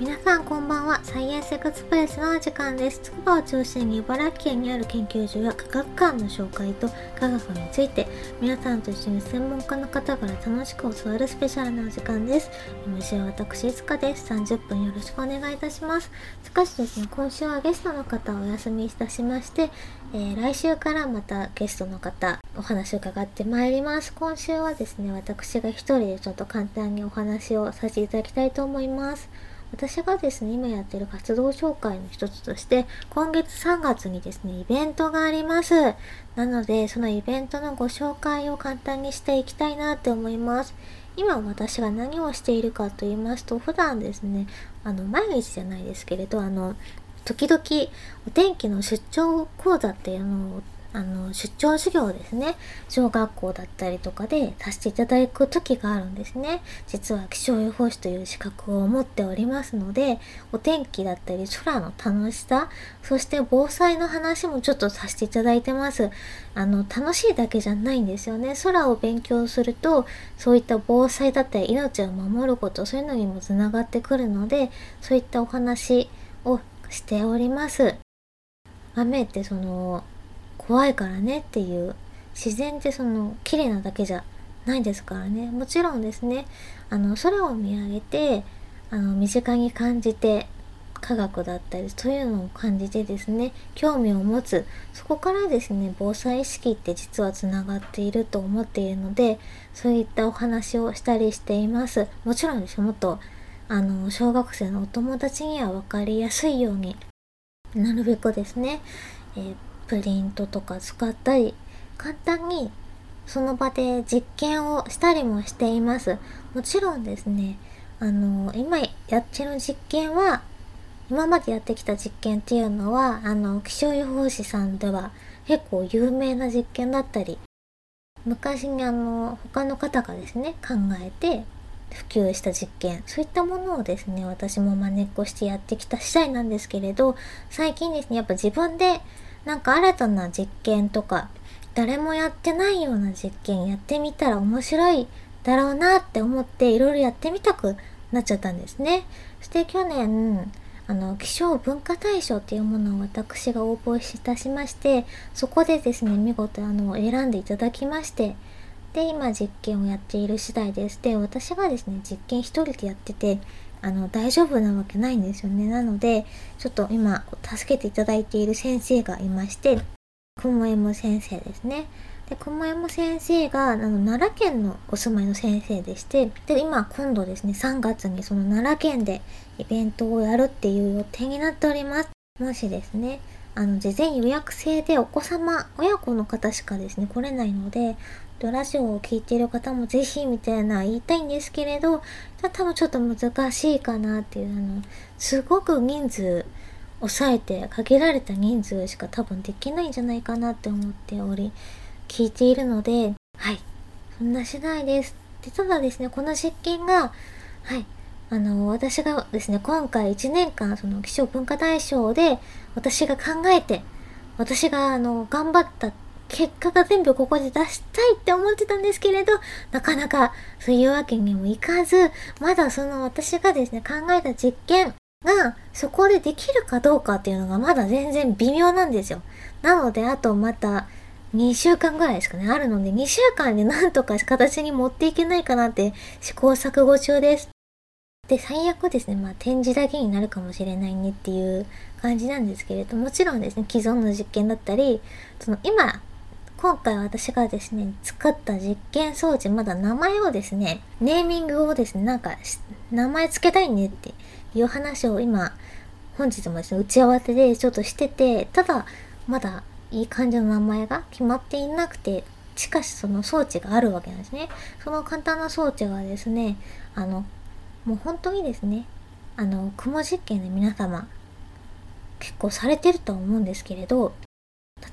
皆さんこんばんは。サイエンスエクスプレスの時間です。つくばを中心に茨城県にある研究所や科学館の紹介と科学について皆さんと一緒に専門家の方から楽しく教わるスペシャルなお時間です。MC は私、いつかです。30分よろしくお願いいたします。しかしですね、今週はゲストの方をお休みいたしまして、えー、来週からまたゲストの方お話を伺ってまいります。今週はですね、私が一人でちょっと簡単にお話をさせていただきたいと思います。私がですね、今やってる活動紹介の一つとして、今月3月にですね、イベントがあります。なので、そのイベントのご紹介を簡単にしていきたいなって思います。今私が何をしているかと言いますと、普段ですね、あの、毎日じゃないですけれど、あの、時々お天気の出張講座っていうのをあの、出張授業ですね。小学校だったりとかでさせていただく時があるんですね。実は気象予報士という資格を持っておりますので、お天気だったり空の楽しさ、そして防災の話もちょっとさせていただいてます。あの、楽しいだけじゃないんですよね。空を勉強すると、そういった防災だったり命を守ること、そういうのにもつながってくるので、そういったお話をしております。雨ってその怖いからねっていう自然ってその綺麗なだけじゃないですからね。もちろんですね。あの空を見上げてあの身近に感じて科学だったりそういうのを感じてですね興味を持つそこからですね防災意識って実はつながっていると思っているのでそういったお話をしたりしています。もちろんですもっとあの小学生のお友達には分かりやすいようになるべくですね、えープリントとか使ったり、簡単にその場で実験をしたりもしています。もちろんですね、あの、今やってる実験は、今までやってきた実験っていうのは、あの、気象予報士さんでは結構有名な実験だったり、昔にあの、他の方がですね、考えて普及した実験、そういったものをですね、私も真似っこしてやってきた次第なんですけれど、最近ですね、やっぱ自分でなんか新たな実験とか、誰もやってないような実験やってみたら面白いだろうなって思っていろいろやってみたくなっちゃったんですね。そして去年、あの、気象文化大賞っていうものを私が応募いたしまして、そこでですね、見事あの、選んでいただきまして、で、今実験をやっている次第です。で、私がですね、実験一人でやってて、あの、大丈夫なわけないんですよね。なので、ちょっと今、助けていただいている先生がいまして、くもえむ先生ですね。で、くもえむ先生が、あの、奈良県のお住まいの先生でして、で、今、今度ですね、3月にその奈良県でイベントをやるっていう予定になっております。もしですね、あの、事前予約制でお子様、親子の方しかですね、来れないので、ラジオを聴いている方もぜひみたいな言いたいんですけれど、多分ちょっと難しいかなっていう、あの、すごく人数抑えて限られた人数しか多分できないんじゃないかなって思っており、聞いているので、はい。そんな次第です。で、ただですね、この実験が、はい。あの、私がですね、今回1年間、その、気象文化大賞で、私が考えて、私が、あの、頑張った結果が全部ここで出したいって思ってたんですけれど、なかなかそういうわけにもいかず、まだその私がですね、考えた実験がそこでできるかどうかっていうのがまだ全然微妙なんですよ。なので、あとまた2週間ぐらいですかね、あるので、2週間でなんとか形に持っていけないかなって試行錯誤中です。で、最悪ですね、まあ展示だけになるかもしれないねっていう感じなんですけれども、ちろんですね、既存の実験だったり、その今今回私がですね、作った実験装置、まだ名前をですね、ネーミングをですね、なんか、名前つけたいねっていう話を今、本日もですね、打ち合わせでちょっとしてて、ただ、まだいい感じの名前が決まっていなくて、しかしその装置があるわけなんですね。その簡単な装置がですね、あの、もう本当にですね、あの、雲実験で皆様、結構されてるとは思うんですけれど、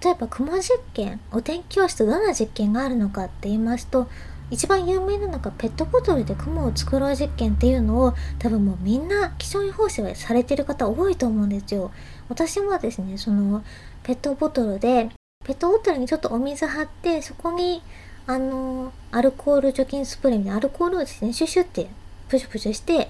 例えば雲実験お天気教室どんな実験があるのかって言いますと一番有名なのがペットボトルで雲を作ろう実験っていうのを多分もうみんな気象予報士はされてる方多いと思うんですよ。私もですねそのペットボトルでペットボトルにちょっとお水張ってそこにあのアルコール除菌スプレーみたいなアルコールをですねシュシュってプシュプシュして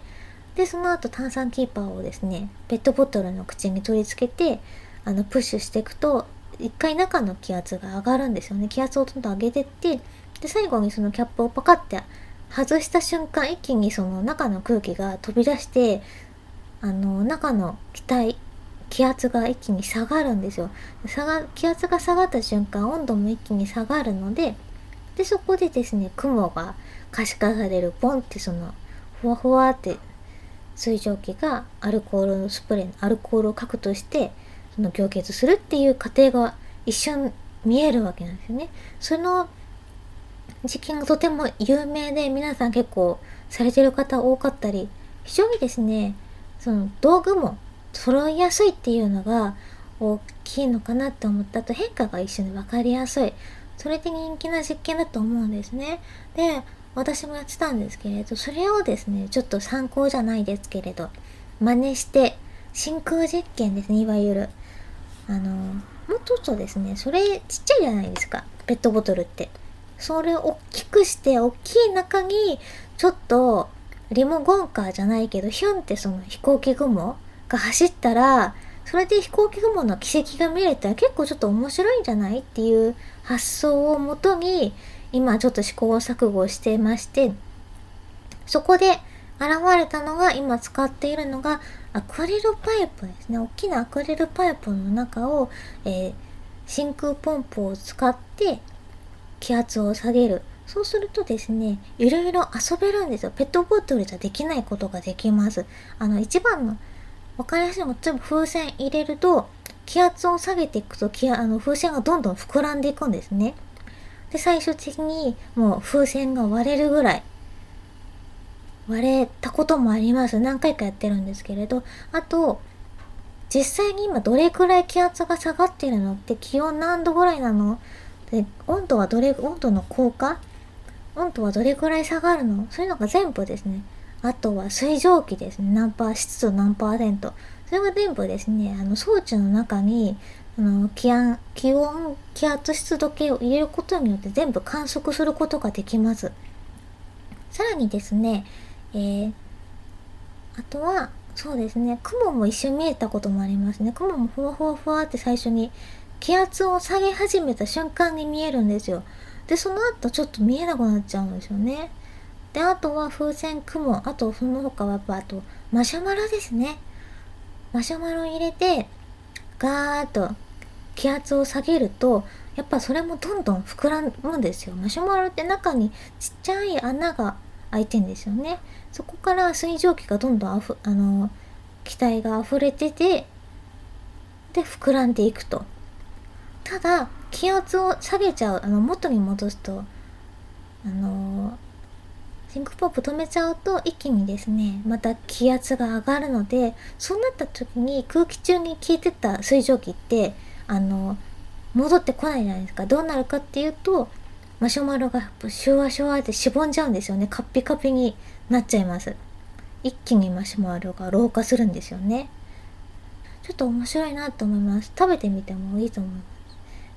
でその後炭酸キーパーをですねペットボトルの口に取り付けてあのプッシュしていくと一回中の気圧が上がるんですよね。気圧をどんどん上げてってで最後にそのキャップをパカッて外した瞬間一気にその中の空気が飛び出してあの中の気体気圧が一気に下がるんですよ。下が気圧が下がった瞬間温度も一気に下がるのででそこでですね雲が可視化されるポンってそのふわふわって水蒸気がアルコールのスプレーのアルコールを核としてその凝結するっていう過程が一瞬見えるわけなんですよね。その実験がとても有名で皆さん結構されてる方多かったり非常にですねその道具も揃いやすいっていうのが大きいのかなって思ったと変化が一緒に分かりやすい。それで人気な実験だと思うんですね。で私もやってたんですけれどそれをですねちょっと参考じゃないですけれど真似して真空実験ですねいわゆる。あのもうちょっとですねそれちっちゃいじゃないですかペットボトルって。それを大きくして大きい中にちょっとリモコンカーじゃないけどヒュンってその飛行機雲が走ったらそれで飛行機雲の奇跡が見れたら結構ちょっと面白いんじゃないっていう発想をもとに今ちょっと試行錯誤してましてそこで現れたのが今使っているのがアクリルパイプですね。大きなアクリルパイプの中を、えー、真空ポンプを使って気圧を下げる。そうするとですねいろいろ遊べるんですよ。ペットボトルじゃできないことができます。あの一番の分かりやすいのが例えば風船入れると気圧を下げていくと気あの風船がどんどん膨らんでいくんですね。で最終的にもう風船が割れるぐらい割れたこともあります。何回かやってるんですけれど。あと実際に今どれくらい気圧が下がってるのって気温何度ぐらいなの？で温度はどれ温度の効果温度はどれくらい下がるの？そういうのが全部ですね。あとは水蒸気ですね。何パー湿度何パーセント。それが全部ですね。あの装置の中にあの気温気温気圧湿度計を入れることによって全部観測することができます。さらにですね、えー、あとはそうですね雲も一瞬見えたこともありますね。雲もふわふわふわって最初に気圧を下げ始めた瞬間に見えるんですよ。でその後ちょっと見えなくなっちゃうんですよね。であとは風船雲あとその他はやっぱあとマシュマロですね。マシュマロを入れてガーッと気圧を下げるとやっぱそれもどんどん膨らむんですよ。マシュマロって中にちっちゃい穴が開いてんですよね。そこから水蒸気がどんどんあふあの気体が溢れててで膨らんでいくと。ただ気圧を下げちゃうあの元に戻すとあのシンクポップ止めちゃうと一気にですねまた気圧が上がるのでそうなった時に空気中に消えてた水蒸気ってあの戻ってこないじゃないですか。どうなるかっていうとマシュマロがシュワシュワってしぼんじゃうんですよね。カッピカピになっちゃいます。一気にマシュマロが老化するんですよね。ちょっと面白いなと思います。食べてみてもいいと思い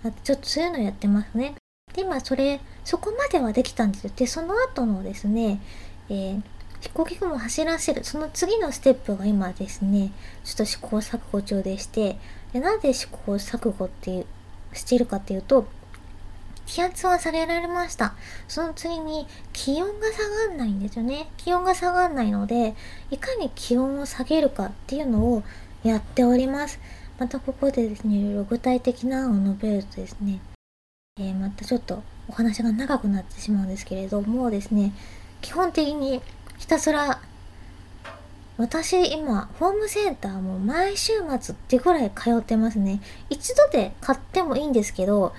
ます。ちょっとそういうのやってますね。で今それそこまではできたんですよ。でその後のですね、えー、飛行機雲を走らせる。その次のステップが今ですねちょっと試行錯誤中でして。でなぜ試行錯誤っていうしているかっていうと気圧は下げられました。その次に気温が下がんないんですよね。気温が下がんないので、いかに気温を下げるかっていうのをやっております。またここでですね、いろいろ具体的な案を述べるとですね、えー、またちょっとお話が長くなってしまうんですけれどもですね基本的にひたすら私今ホームセンターも毎週末ってぐらい通ってますね一度で買ってもいいんですけど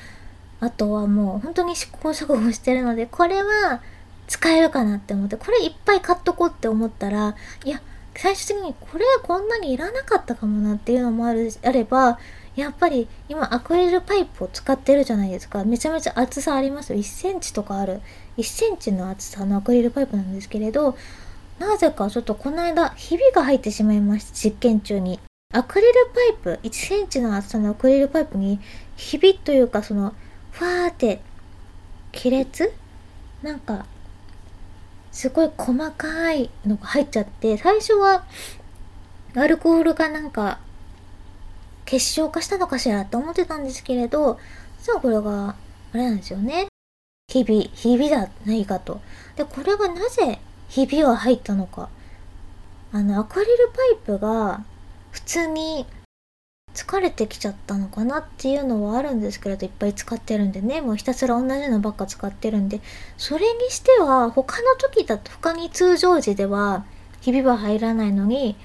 あとはもう本当に試行錯誤してるのでこれは使えるかなって思ってこれいっぱい買っとこうって思ったらいや最終的にこれはこんなにいらなかったかもなっていうのもあるあればやっぱり今アクリルパイプを使ってるじゃないですか。めちゃめちゃ厚さありますよ。1センチとかある。1センチの厚さのアクリルパイプなんですけれどなぜかちょっとこの間ひびが入ってしまいました実験中に。アクリルパイプ1センチの厚さのアクリルパイプにひびというかそのファーって亀裂？なんかすごい細かいのが入っちゃって最初はアルコールがなんか結晶化したのかしらって思ってたんですけれど実はこれがあれなんですよね。ひびひびだないかと。でこれがなぜひびは入ったのか。あのアクリルパイプが普通に疲れてきちゃったのかなっていうのはあるんですけれどいっぱい使ってるんでね。もうひたすら同じのばっか使ってるんで。それにしては他の時だと他に通常時ではひびは入らないのに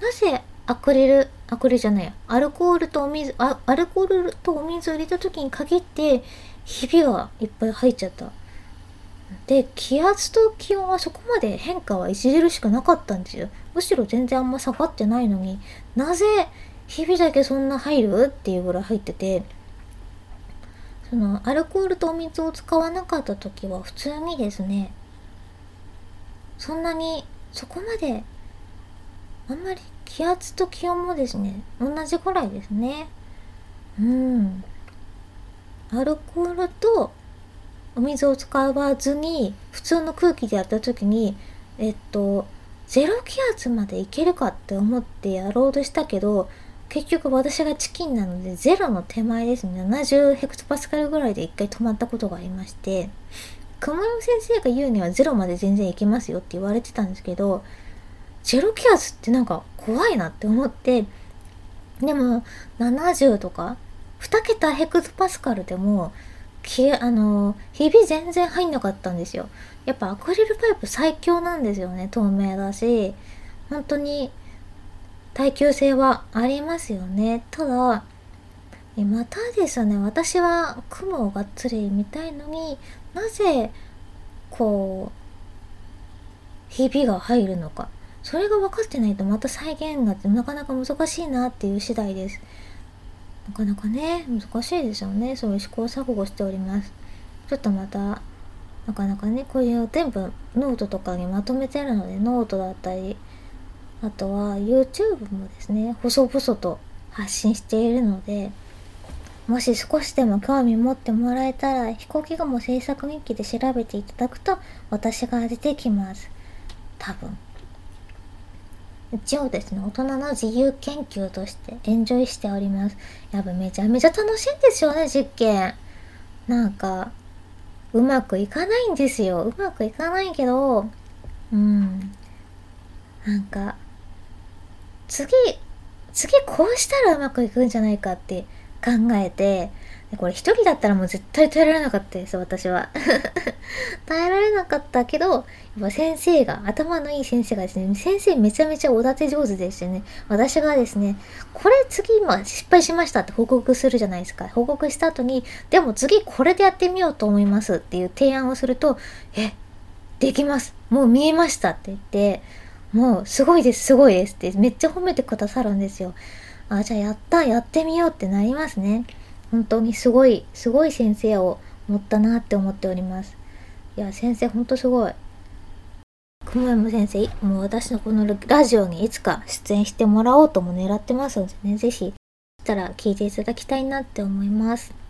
なぜアクリルアクリルじゃないアルコールとお水アルコールとお水を入れた時に限ってひびがいっぱい入っちゃった。で気圧と気温はそこまで変化は著しくなかったんですよ。むしろ全然あんま下がってないのに。なぜ日々だけそんな入る？っていうぐらい入っててそのアルコールとお水を使わなかった時は普通にですねそんなにそこまであんまり気圧と気温もですね同じぐらいですね。うん。アルコールとお水を使わずに普通の空気でやった時にえっとゼロ気圧までいけるかって思ってやろうとしたけど結局私がチキンなのでゼロの手前ですね。70ヘクトパスカルぐらいで一回止まったことがありまして熊野先生が言うにはゼロまで全然いけますよって言われてたんですけどゼロ気圧ってなんか怖いなって思ってでも70とか2桁ヘクトパスカルでもきあのひび全然入んなかったんですよ。やっぱアクリルパイプ最強なんですよね透明だし。本当に耐久性はありますよね。ただ、またですね、私は雲をがっつり見たいのになぜ、こう、ひびが入るのか。それが分かってないとまた再現がなかなか難しいなっていう次第です。なかなかね、難しいですよね。そういう試行錯誤しております。ちょっとまた、なかなかね、こういう全部ノートとかにまとめてるので、ノートだったり、あとは YouTube もですね、細々と発信しているので、もし少しでも興味持ってもらえたら、飛行機雲制作日記で調べていただくと、私が出てきます。多分。一応ですね、大人の自由研究としてエンジョイしております。やっぱめちゃめちゃ楽しいんですよね、実験。なんか、うまくいかないんですよ。うまくいかないけど、うん。なんか、次、次こうしたらうまくいくんじゃないかって考えて、これ一人だったらもう絶対耐えられなかったです、私は。耐えられなかったけど、やっぱ先生が、頭のいい先生がですね、先生めちゃめちゃおだて上手でしてね、私がですね、これ次今失敗しましたって報告するじゃないですか。報告した後に、でも次これでやってみようと思いますっていう提案をすると、え、できます。もう見えましたって言って、もうすごいです、すごいですってめっちゃ褒めてくださるんですよ。あ、じゃあやった、やってみようってなりますね。本当にすごい、すごい先生を持ったなって思っております。いや、先生ほんとすごい。くもやむ先生、もう私のこのラジオにいつか出演してもらおうとも狙ってますのでね、ぜひ、したら聞いていただきたいなって思います。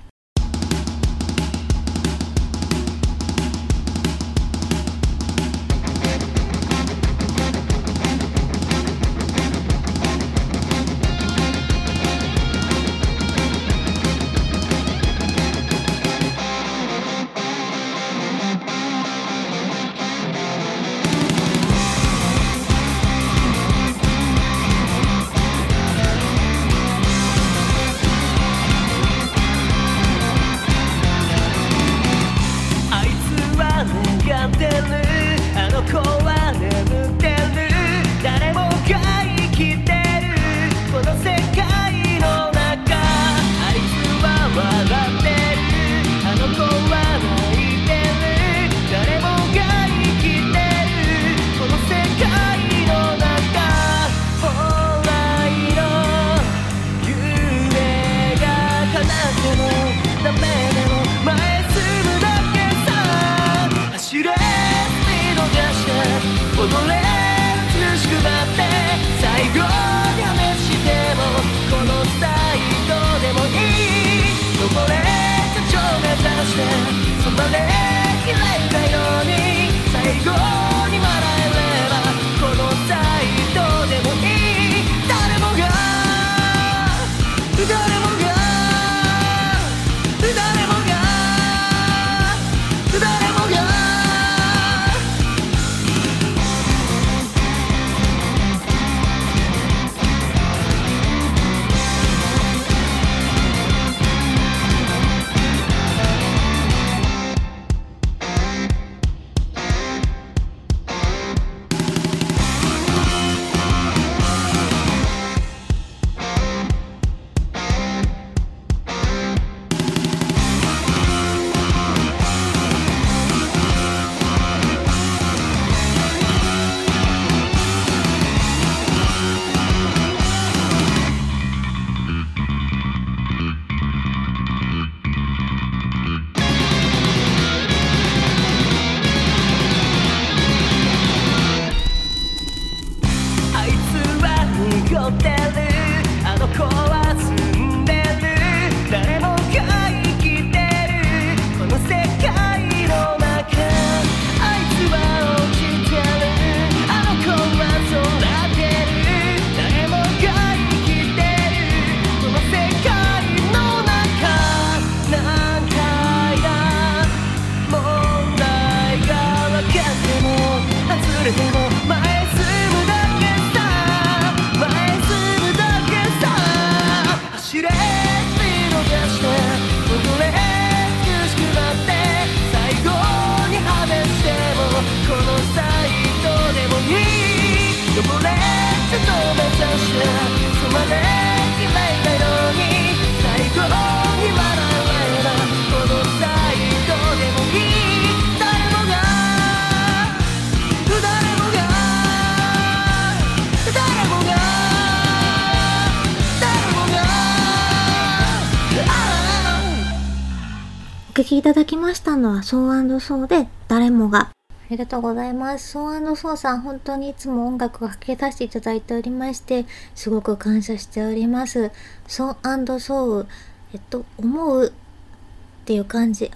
お聞きいただきましたのは、ソーソーで、誰もが。ありがとうございます。ソーソーさん、本当にいつも音楽をかけ出していただいておりまして、すごく感謝しております。ソーソー、えっと、思うっていう感じ、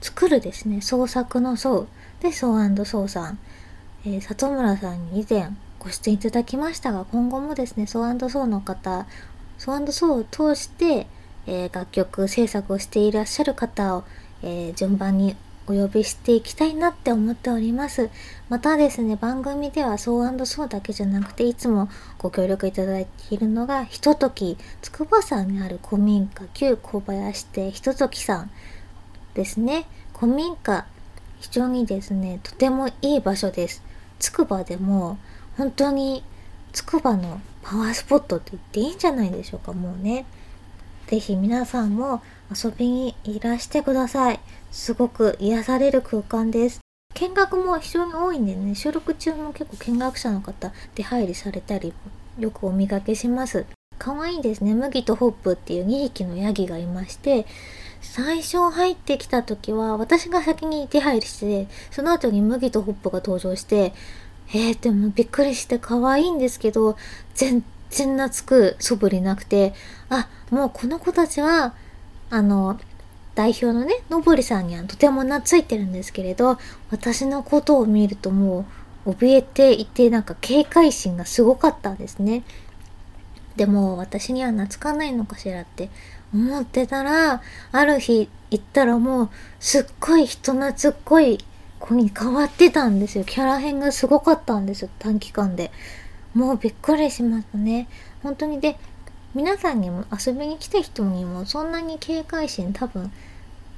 作るですね。創作の創で、ソーソーさん。えー里村さんに以前ご出演いただきましたが、今後もですね、ソーソーの方、ソーソーを通して、えー楽曲制作をしていらっしゃる方を、えー順番にお呼びしていきたいなって思っております。またですね、番組ではソーソーだけじゃなくて、いつもご協力いただいているのが、ひととき、つくば山にある古民家、旧小林亭ひとときさんですね。古民家、非常にですね、とてもいい場所です。つくばでも、本当に、つくばのパワースポットって言っていいんじゃないでしょうか、もうね。ぜひ皆さんも遊びにいらしてください。すごく癒される空間です。見学も非常に多いんでね、収録中も結構見学者の方出入りされたり、よくお見かけします。可愛いですね。麦とホップっていう2匹のヤギがいまして、最初入ってきた時は私が先に手配りして、その後に麦とホップが登場して、えー、でもびっくりして可愛いんですけど、全然懐く素振りなくて、あ、もうこの子たちは、あの、代表のね、のぼりさんにはとても懐いてるんですけれど、私のことを見るともう、怯えていて、なんか警戒心がすごかったんですね。でも私には懐かないのかしらって思ってたら、ある日行ったらもうすっごい人懐っこい子に変わってたんですよ。キャラ変がすごかったんですよ、短期間で。もうびっくりしましたね。本当にで、皆さんにも遊びに来た人にもそんなに警戒心多分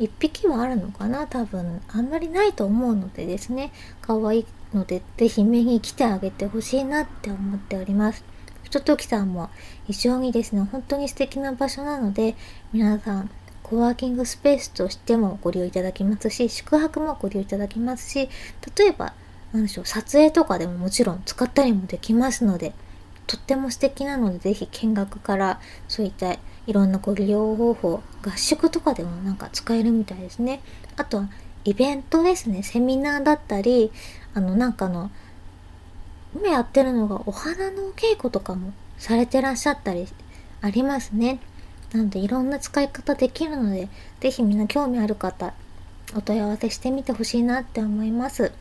一匹はあるのかな？多分あんまりないと思うのでですね。可愛いのでぜひ見に来てあげてほしいなって思っております。ひとときさんも非常にですね本当に素敵な場所なので皆さんコワーキングスペースとしてもご利用いただきますし宿泊もご利用いただきますし例えば何でしょう撮影とかでももちろん使ったりもできますのでとっても素敵なので、ぜひ見学からそういったいろんなご利用方法、合宿とかでもなんか使えるみたいですね。あとはイベントですね。セミナーだったり、あのなんかの、今やってるのがお花のお稽古とかもされてらっしゃったりありますね。なのでいろんな使い方できるので、ぜひみんな興味ある方、お問い合わせしてみてほしいなって思います。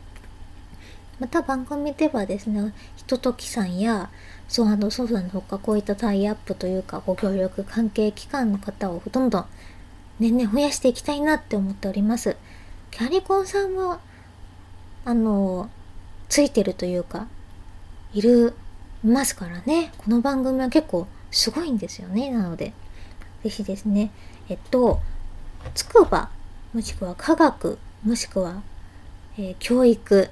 また番組ではですね、ひとときさんや、ソーソーさんのほかこういったタイアップというかご協力関係機関の方をどんどん年々増やしていきたいなって思っております。キャリコンさんも、あの、ついてるというか、いる、いますからね。この番組は結構すごいんですよね。なので、ぜひですね、えっと、つくば、もしくは科学、もしくは、えー教育、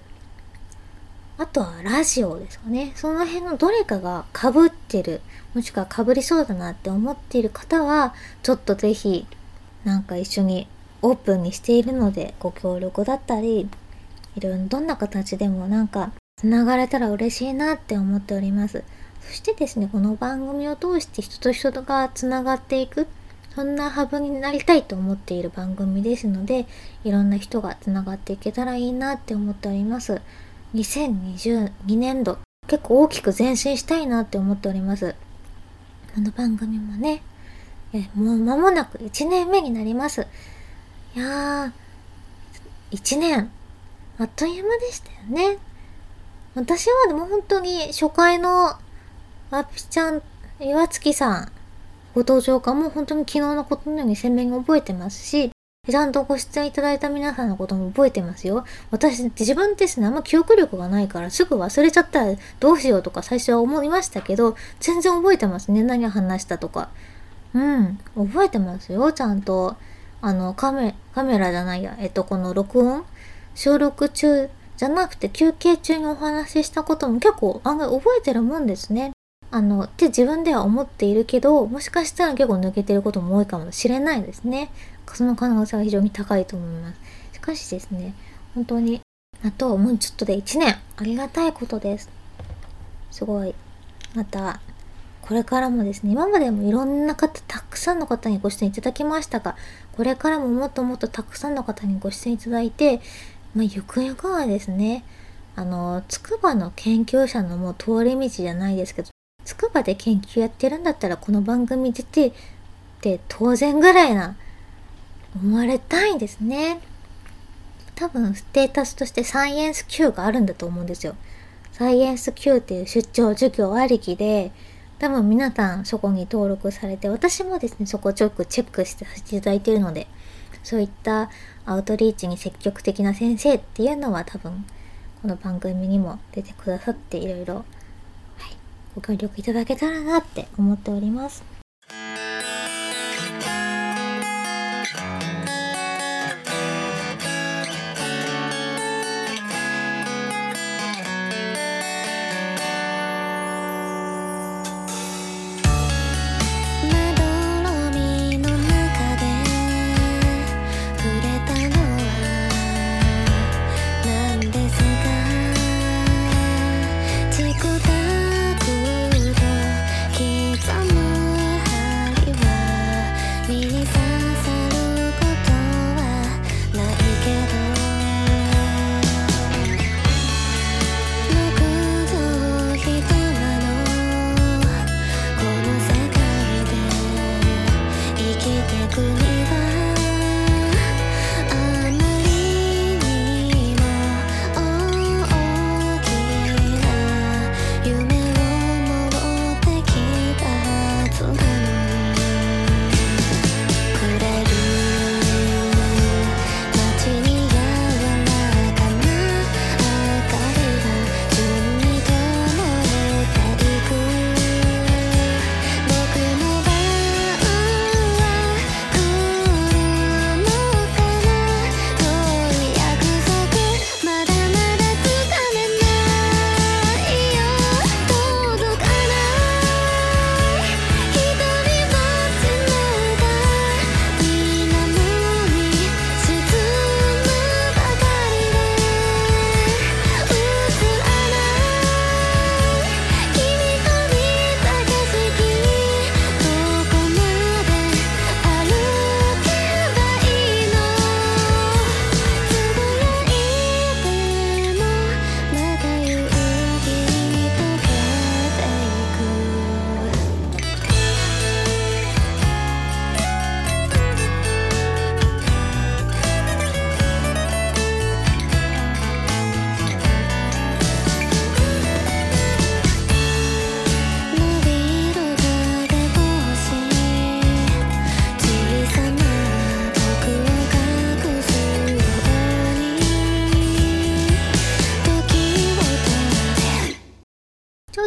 あとはラジオですかね。その辺のどれかが被ってる、もしくは被りそうだなって思っている方は、ちょっとぜひ、なんか一緒にオープンにしているので、ご協力だったり、いろいろどんな形でもなんか、繋がれたら嬉しいなって思っております。そしてですね、この番組を通して人と人が繋がっていく、そんなハブになりたいと思っている番組ですので、いろんな人が繋がっていけたらいいなって思っております。2022年度結構大きく前進したいなって思っております。この番組もね、えもう間もなく1年目になります。いやー、1年、あっという間でしたよね。私はでも本当に初回のあぴちゃん、岩月さん、ご登場かも本当に昨日のことのように鮮明に覚えてますし、ちゃんとご出演いただいた皆さんのことも覚えてますよ。私、自分ですね、あんま記憶力がないからすぐ忘れちゃったらどうしようとか最初は思いましたけど、全然覚えてますね。何を話したとか。うん、覚えてますよ、ちゃんと。あの、カメ、カメラじゃないや、えっと、この録音？収録中じゃなくて休憩中にお話ししたことも結構案外覚えてるもんですね。あの、って自分では思っているけど、もしかしたら結構抜けてることも多いかもしれないですね。その可能性は非常に高いと思います。しかしですね、本当に、あともうちょっとで1年、ありがたいことです。すごい。また、これからもですね、今までもいろんな方、たくさんの方にご出演いただきましたが、これからももっともっとたくさんの方にご出演いただいて、まあ、ゆくゆくはですね、あの、筑波の研究者のもう通り道じゃないですけど、筑波で研究やってるんだったらこの番組出てって当然ぐらいな思われたいんですね。多分ステータスとしてサイエンス Q があるんだと思うんですよ。サイエンス Q っていう出張授業ありきで、多分皆さんそこに登録されて、私もですね、そこをちょっとチェックしてさせていただいてるので、そういったアウトリーチに積極的な先生っていうのは多分、この番組にも出てくださっていろいろ、ご協力いただけたらなって思っております。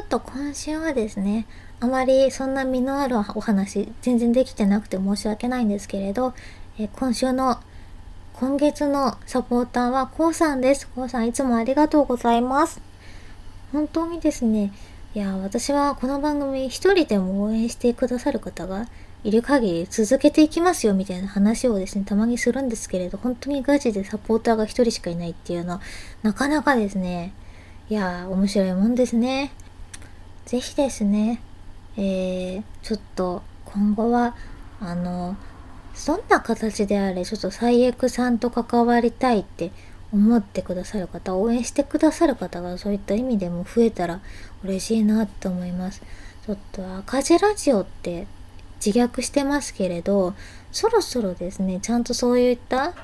と今週はですね、あまりそんな身のあるお話、全然できてなくて申し訳ないんですけれど、え今週の、今月のサポーターはこうさんです。こうさんいつもありがとうございます。本当にですね、いや、私はこの番組一人でも応援してくださる方がいる限り続けていきますよみたいな話をですね、たまにするんですけれど、本当にガチでサポーターが一人しかいないっていうのは、なかなかですね、いやー、面白いもんですね。ぜひですね、えー、ちょっと今後は、あの、どんな形であれ、ちょっと最悪さんと関わりたいって思ってくださる方応援してくださる方がそういった意味でも増えたら嬉しいなって思います。ちょっと赤字ラジオって自虐してますけれどそろそろですねちゃんとそういった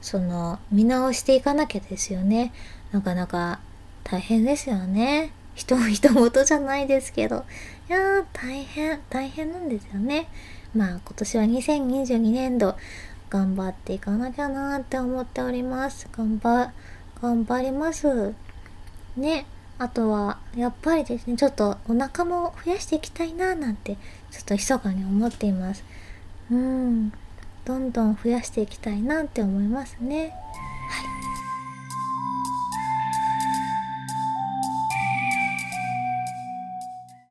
その見直していかなきゃですよね。なかなか大変ですよね。人人事じゃないですけど。いやー大変大変なんですよね。まあ今年は2022年度頑張っていかなきゃなーって思っております。頑張頑張ります。ねあとはやっぱりですねちょっとお腹も増やしていきたいなーなんてちょっと密かに思っています。うんどんどん増やしていきたいなって思いますね。